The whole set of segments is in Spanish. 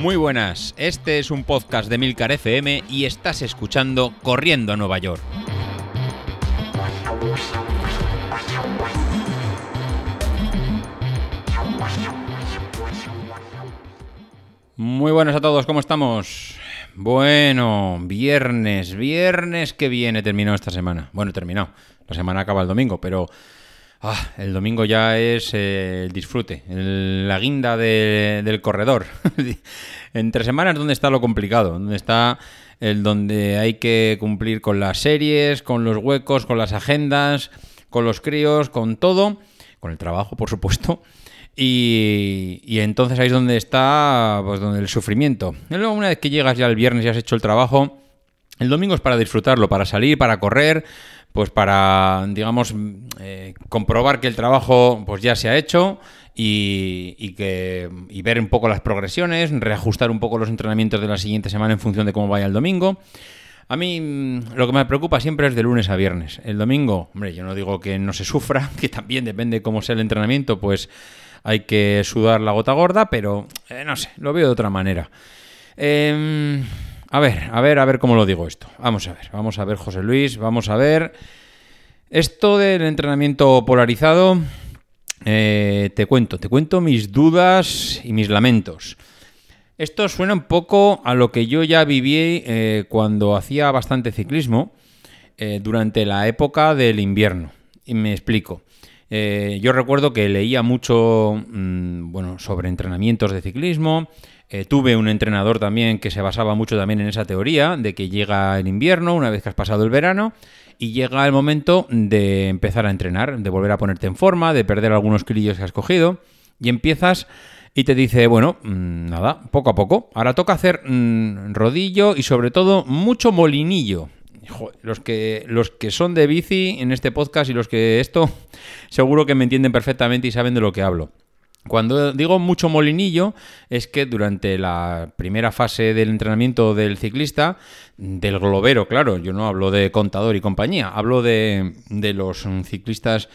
Muy buenas, este es un podcast de Milcar FM y estás escuchando Corriendo a Nueva York. Muy buenas a todos, ¿cómo estamos? Bueno, viernes, viernes que viene terminó esta semana. Bueno, terminó. La semana acaba el domingo, pero ah, el domingo ya es eh, el disfrute, el- la guinda de- del corredor. Entre semanas, ¿dónde está lo complicado? ¿Dónde está el donde hay que cumplir con las series, con los huecos, con las agendas, con los críos, con todo, con el trabajo, por supuesto? Y, y entonces ahí es donde está pues donde el sufrimiento. Y luego una vez que llegas ya el viernes y has hecho el trabajo, el domingo es para disfrutarlo, para salir, para correr, pues para, digamos, mm, eh, comprobar que el trabajo pues ya se ha hecho y, y que, y ver un poco las progresiones, reajustar un poco los entrenamientos de la siguiente semana en función de cómo vaya el domingo. A mí mm, lo que me preocupa siempre es de lunes a viernes. El domingo, hombre, yo no digo que no se sufra, que también depende de cómo sea el entrenamiento, pues hay que sudar la gota gorda, pero eh, no sé, lo veo de otra manera. Em, a ver, a ver, a ver cómo lo digo esto. Vamos a ver, vamos a ver, José Luis, vamos a ver. Esto del entrenamiento polarizado, eh, te cuento, te cuento mis dudas y mis lamentos. Esto suena un poco a lo que yo ya viví eh, cuando hacía bastante ciclismo eh, durante la época del invierno. Y me explico. Eh, yo recuerdo que leía mucho mm, bueno, sobre entrenamientos de ciclismo. Eh, tuve un entrenador también que se basaba mucho también en esa teoría de que llega el invierno, una vez que has pasado el verano, y llega el momento de empezar a entrenar, de volver a ponerte en forma, de perder algunos kilillos que has cogido, y empiezas y te dice, bueno, mm, nada, poco a poco. Ahora toca hacer mm, rodillo y sobre todo mucho molinillo. Los que, los que son de bici en este podcast y los que esto, seguro que me entienden perfectamente y saben de lo que hablo. Cuando digo mucho molinillo, es que durante la primera fase del entrenamiento del ciclista, del globero, claro, yo no hablo de contador y compañía, hablo de, de los ciclistas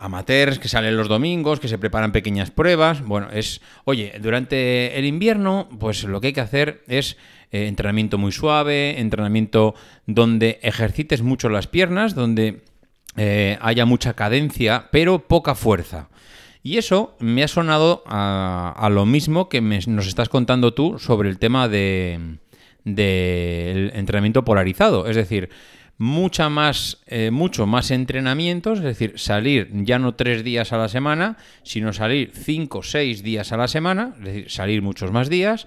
amateurs que salen los domingos, que se preparan pequeñas pruebas. Bueno, es, oye, durante el invierno, pues lo que hay que hacer es eh, entrenamiento muy suave, entrenamiento donde ejercites mucho las piernas, donde eh, haya mucha cadencia, pero poca fuerza. Y eso me ha sonado a, lo mismo que nos estás contando tú sobre el tema de del entrenamiento polarizado. Es decir, mucha más, eh, mucho más entrenamientos, es decir, salir ya no tres días a la semana, sino salir cinco o seis días a la semana, es decir, salir muchos más días,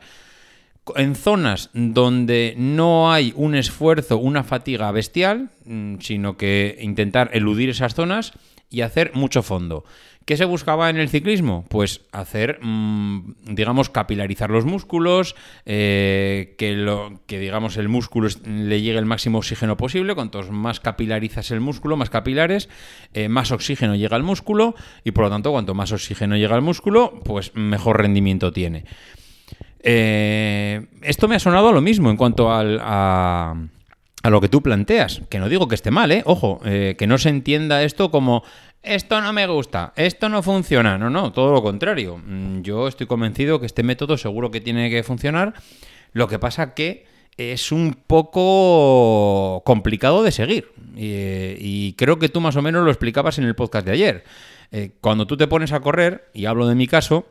en zonas donde no hay un esfuerzo, una fatiga bestial, mm, sino que intentar eludir esas zonas y hacer mucho fondo. ¿Qué se buscaba en el ciclismo? Pues hacer, mm, digamos, capilarizar los músculos, eh, que, lo, que, digamos, el músculo le llegue el máximo oxígeno posible. Cuantos más capilarizas el músculo, más capilares, eh, más oxígeno llega al músculo y, por lo tanto, cuanto más oxígeno llega al músculo, pues mejor rendimiento tiene. Eh, esto me ha sonado a lo mismo en cuanto al- a lo que tú planteas. Que no digo que esté mal, ¿eh? Ojo, eh, que no se entienda esto como esto no me gusta, esto no funciona. No, no, todo lo contrario. Mm, Yo estoy convencido que este método seguro que tiene que funcionar. Lo que pasa que es un poco complicado de seguir. Y, y creo que tú más o menos lo explicabas en el podcast de ayer. Eh, cuando tú te pones a correr, y hablo de mi caso,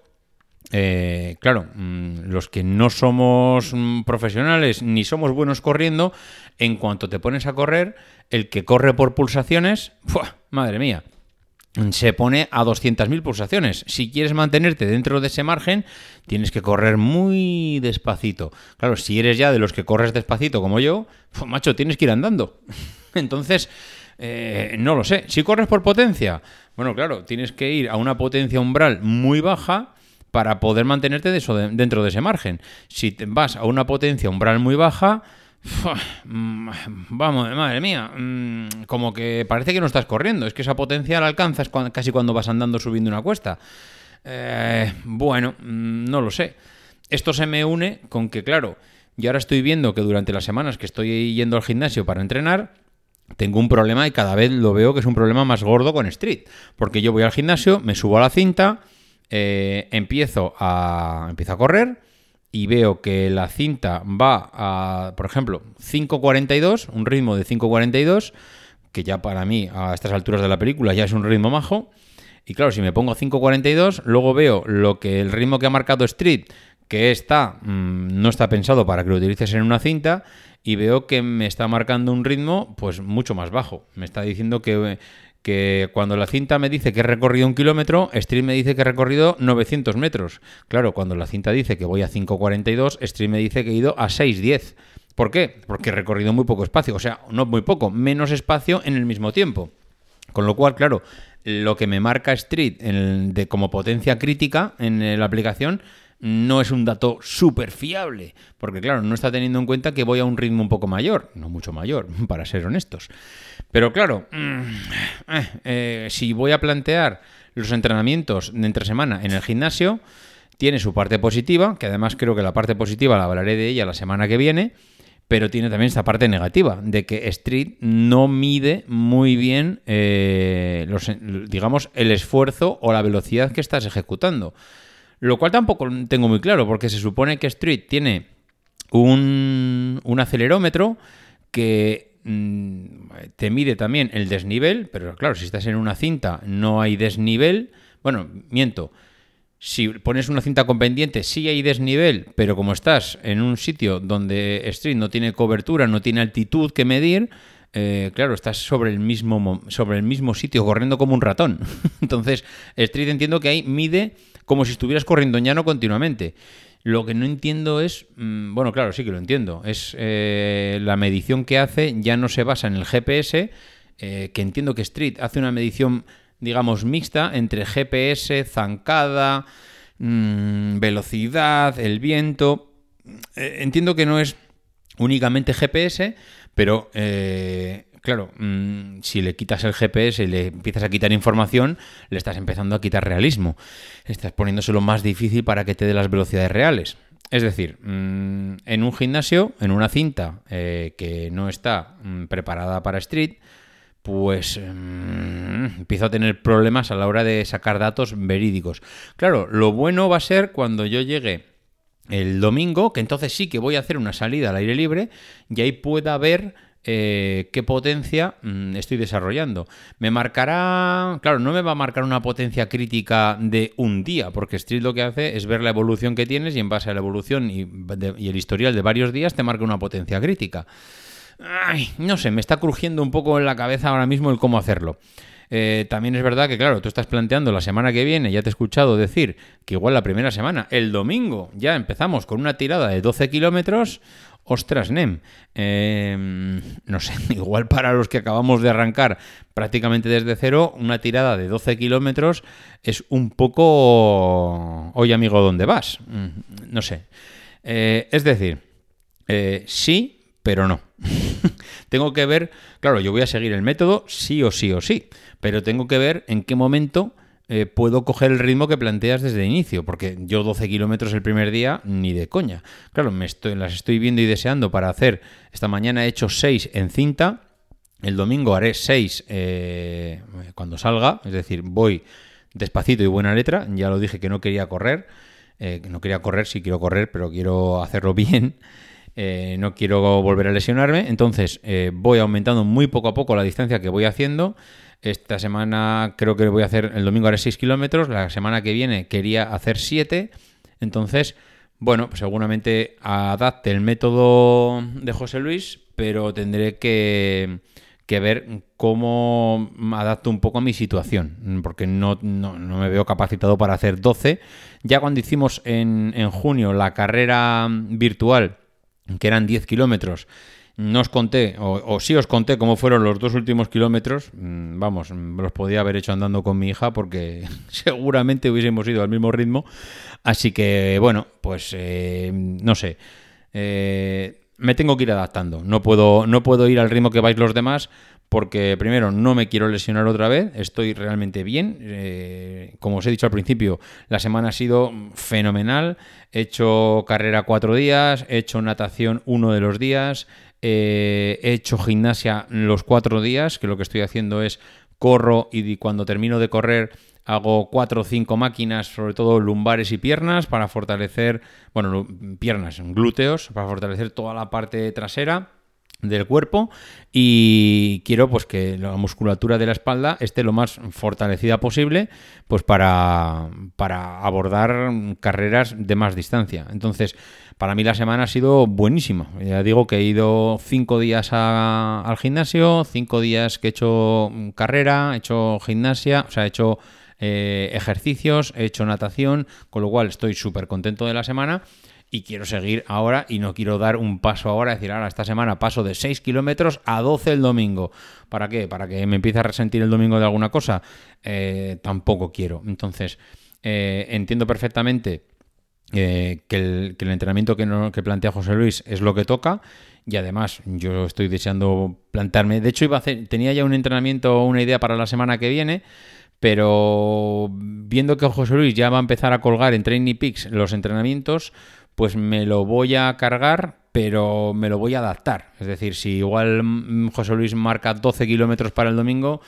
eh, claro, mm, los que no somos mm, profesionales ni somos buenos corriendo, en cuanto te pones a correr, el que corre por pulsaciones, madre mía, se pone a 200.000 pulsaciones. Si quieres mantenerte dentro de ese margen, tienes que correr muy despacito. Claro, si eres ya de los que corres despacito como yo, pues, macho, tienes que ir andando. Entonces, eh, no lo sé. Si corres por potencia, bueno, claro, tienes que ir a una potencia umbral muy baja para poder mantenerte de eso de- dentro de ese margen. Si te vas a una potencia umbral muy baja. Mm, vamos, madre mía, mm, como que parece que no estás corriendo, es que esa potencia la alcanzas casi cuando vas andando subiendo una cuesta. Eh, bueno, mm, no lo sé. Esto se me une con que, claro, yo ahora estoy viendo que durante las semanas que estoy yendo al gimnasio para entrenar, tengo un problema y cada vez lo veo que es un problema más gordo con Street. Porque yo voy al gimnasio, me subo a la cinta, eh, empiezo, a, empiezo a correr y veo que la cinta va a, por ejemplo, 5.42, un ritmo de 5.42, que ya para mí a estas alturas de la película ya es un ritmo majo. Y claro, si me pongo 5.42, luego veo lo que el ritmo que ha marcado Street, que está, mm, no está pensado para que lo utilices en una cinta, y veo que me está marcando un ritmo pues mucho más bajo. Me está diciendo que, que cuando la cinta me dice que he recorrido un kilómetro, Street me dice que he recorrido 900 metros. Claro, cuando la cinta dice que voy a 5.42, Street me dice que he ido a 6.10. ¿Por qué? Porque he recorrido muy poco espacio, o sea, no muy poco, menos espacio en el mismo tiempo. Con lo cual, claro, lo que me marca Street de, como potencia crítica en la aplicación no es un dato súper fiable, porque claro, no está teniendo en cuenta que voy a un ritmo un poco mayor, no mucho mayor, para ser honestos. Pero claro, mm, eh, eh, si voy a plantear los entrenamientos de entre semana en el gimnasio, tiene su parte positiva, que además creo que la parte positiva la hablaré de ella la semana que viene, pero tiene también esta parte negativa, de que Street no mide muy bien, eh, digamos, el esfuerzo o la velocidad que estás ejecutando. Lo cual tampoco tengo muy claro, porque se supone que Street tiene un, acelerómetro que mm, te mide también el desnivel, pero claro, si estás en una cinta no hay desnivel. Bueno, miento. Si pones una cinta con pendiente, sí hay desnivel, pero como estás en un sitio donde Street no tiene cobertura, no tiene altitud que medir, eh, claro, estás sobre el, mismo, sobre el mismo sitio, corriendo como un ratón. Entonces, Street entiendo que ahí mide como si estuvieras corriendo en llano continuamente. Lo que no entiendo es, mm, bueno, claro, sí que lo entiendo, es eh, la medición que hace ya no se basa en el GPS, eh, que entiendo que Street hace una medición, digamos, mixta entre GPS, zancada, mm, velocidad, el viento. Eh, entiendo que no es únicamente GPS, pero claro, mm, si le quitas el GPS y le empiezas a quitar información, le estás empezando a quitar realismo. Estás poniéndoselo más difícil para que te dé las velocidades reales. Es decir, mm, en un gimnasio, en una cinta eh, que no está mm, preparada para street, pues empiezo a tener problemas a la hora de sacar datos verídicos. Claro, lo bueno va a ser cuando yo llegue el domingo, que entonces sí que voy a hacer una salida al aire libre y ahí pueda ver eh, qué potencia mm, estoy desarrollando. Me marcará, claro, no me va a marcar una potencia crítica de un día, porque Street lo que hace es ver la evolución que tienes y en base a la evolución y, el historial de varios días te marca una potencia crítica. no sé, me está crujiendo un poco en la cabeza ahora mismo el cómo hacerlo. Eh, también es verdad que, claro, tú estás planteando la semana que viene, ya te he escuchado decir que igual la primera semana, el domingo, ya empezamos con una tirada de 12 kilómetros. Ostras, Nem. Em, no sé, igual para los que acabamos de arrancar prácticamente desde cero, una tirada de 12 kilómetros es un poco. Oye, amigo, ¿dónde vas? Mm, no sé. Eh, es decir, eh, sí, pero no. tengo que ver, claro, yo voy a seguir el método sí o sí o sí, pero tengo que ver en qué momento eh, puedo coger el ritmo que planteas desde inicio, porque yo 12 kilómetros el primer día, ni de coña. Claro, me estoy, las estoy viendo y deseando para hacer. Esta mañana he hecho 6 en cinta, el domingo haré 6 eh, cuando salga, es decir, voy despacito y buena letra. Ya lo dije que no quería correr, eh, no quería correr, sí quiero correr, pero quiero hacerlo bien. no quiero volver a lesionarme, entonces voy aumentando muy poco a poco la distancia que voy haciendo. Esta semana creo que voy a hacer, el domingo haré 6 kilómetros, la semana que viene quería hacer 7, entonces, bueno, pues seguramente adapte el método de José Luis, pero tendré que, ver cómo adapto un poco a mi situación, porque no, me veo capacitado para hacer 12. Ya cuando hicimos en, en junio la carrera virtual, que eran 10 kilómetros, no os conté, o, sí os conté cómo fueron los dos últimos kilómetros. Mm, vamos, los podía haber hecho andando con mi hija porque seguramente hubiésemos ido al mismo ritmo. Así que, bueno, pues eh, no sé. Eh, me tengo que ir adaptando. No puedo, no puedo ir al ritmo que vais los demás porque primero no me quiero lesionar otra vez, estoy realmente bien. Eh, como os he dicho al principio, la semana ha sido fenomenal. He hecho carrera cuatro días, he hecho natación uno de los días, eh, he hecho gimnasia los cuatro días, que lo que estoy haciendo es corro y cuando termino de correr hago cuatro o cinco máquinas, sobre todo lumbares y piernas, para fortalecer, bueno, piernas, glúteos, para fortalecer toda la parte trasera del cuerpo y quiero pues que la musculatura de la espalda esté lo más fortalecida posible pues para, para abordar carreras de más distancia. Entonces para mí la semana ha sido buenísima. Ya digo que he ido cinco días al gimnasio cinco días que he hecho carrera he hecho gimnasia o sea he hecho eh, ejercicios he hecho natación con lo cual estoy súper contento de la semana y quiero seguir ahora y no quiero dar un paso ahora, decir, ahora esta semana paso de 6 kilómetros a 12 el domingo. ¿Para qué? ¿Para que me empiece a resentir el domingo de alguna cosa? Eh, tampoco quiero. Entonces, eh, entiendo perfectamente eh, que, el, entrenamiento que, que plantea José Luis es lo que toca y además yo estoy deseando plantearme. De hecho, iba a hacer, tenía ya un entrenamiento una idea para la semana que viene, pero viendo que José Luis ya va a empezar a colgar en Training Peaks los entrenamientos, pues me lo voy a cargar, pero me lo voy a adaptar. Es decir, si igual mm, José Luis marca 12 kilómetros para el domingo,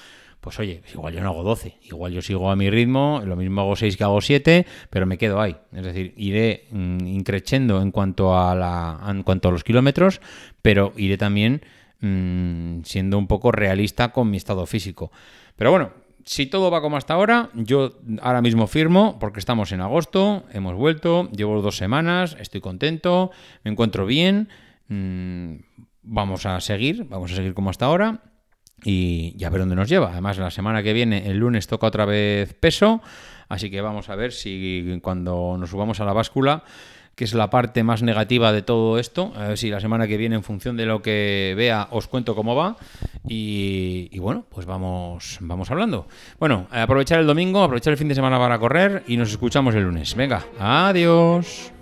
pues oye, igual yo no hago 12, igual yo sigo a mi ritmo, lo mismo hago 6 que hago 7, pero me quedo ahí. Es decir, iré mm, increciendo en cuanto a la en cuanto a los kilómetros, pero iré también mm, siendo un poco realista con mi estado físico. Pero bueno, si todo va como hasta ahora, yo ahora mismo firmo porque estamos en agosto, hemos vuelto, llevo dos semanas, estoy contento, me encuentro bien, mm, vamos a seguir, vamos a seguir como hasta ahora y ya ver dónde nos lleva. Además, la semana que viene, el lunes, toca otra vez peso, así que vamos a ver si cuando nos subamos a la báscula que es la parte más negativa de todo esto. A ver si la semana que viene, en función de lo que vea, os cuento cómo va. Y, bueno, pues vamos, vamos hablando. Bueno, aprovechar el domingo, aprovechar el fin de semana para correr y nos escuchamos el lunes. Venga, adiós.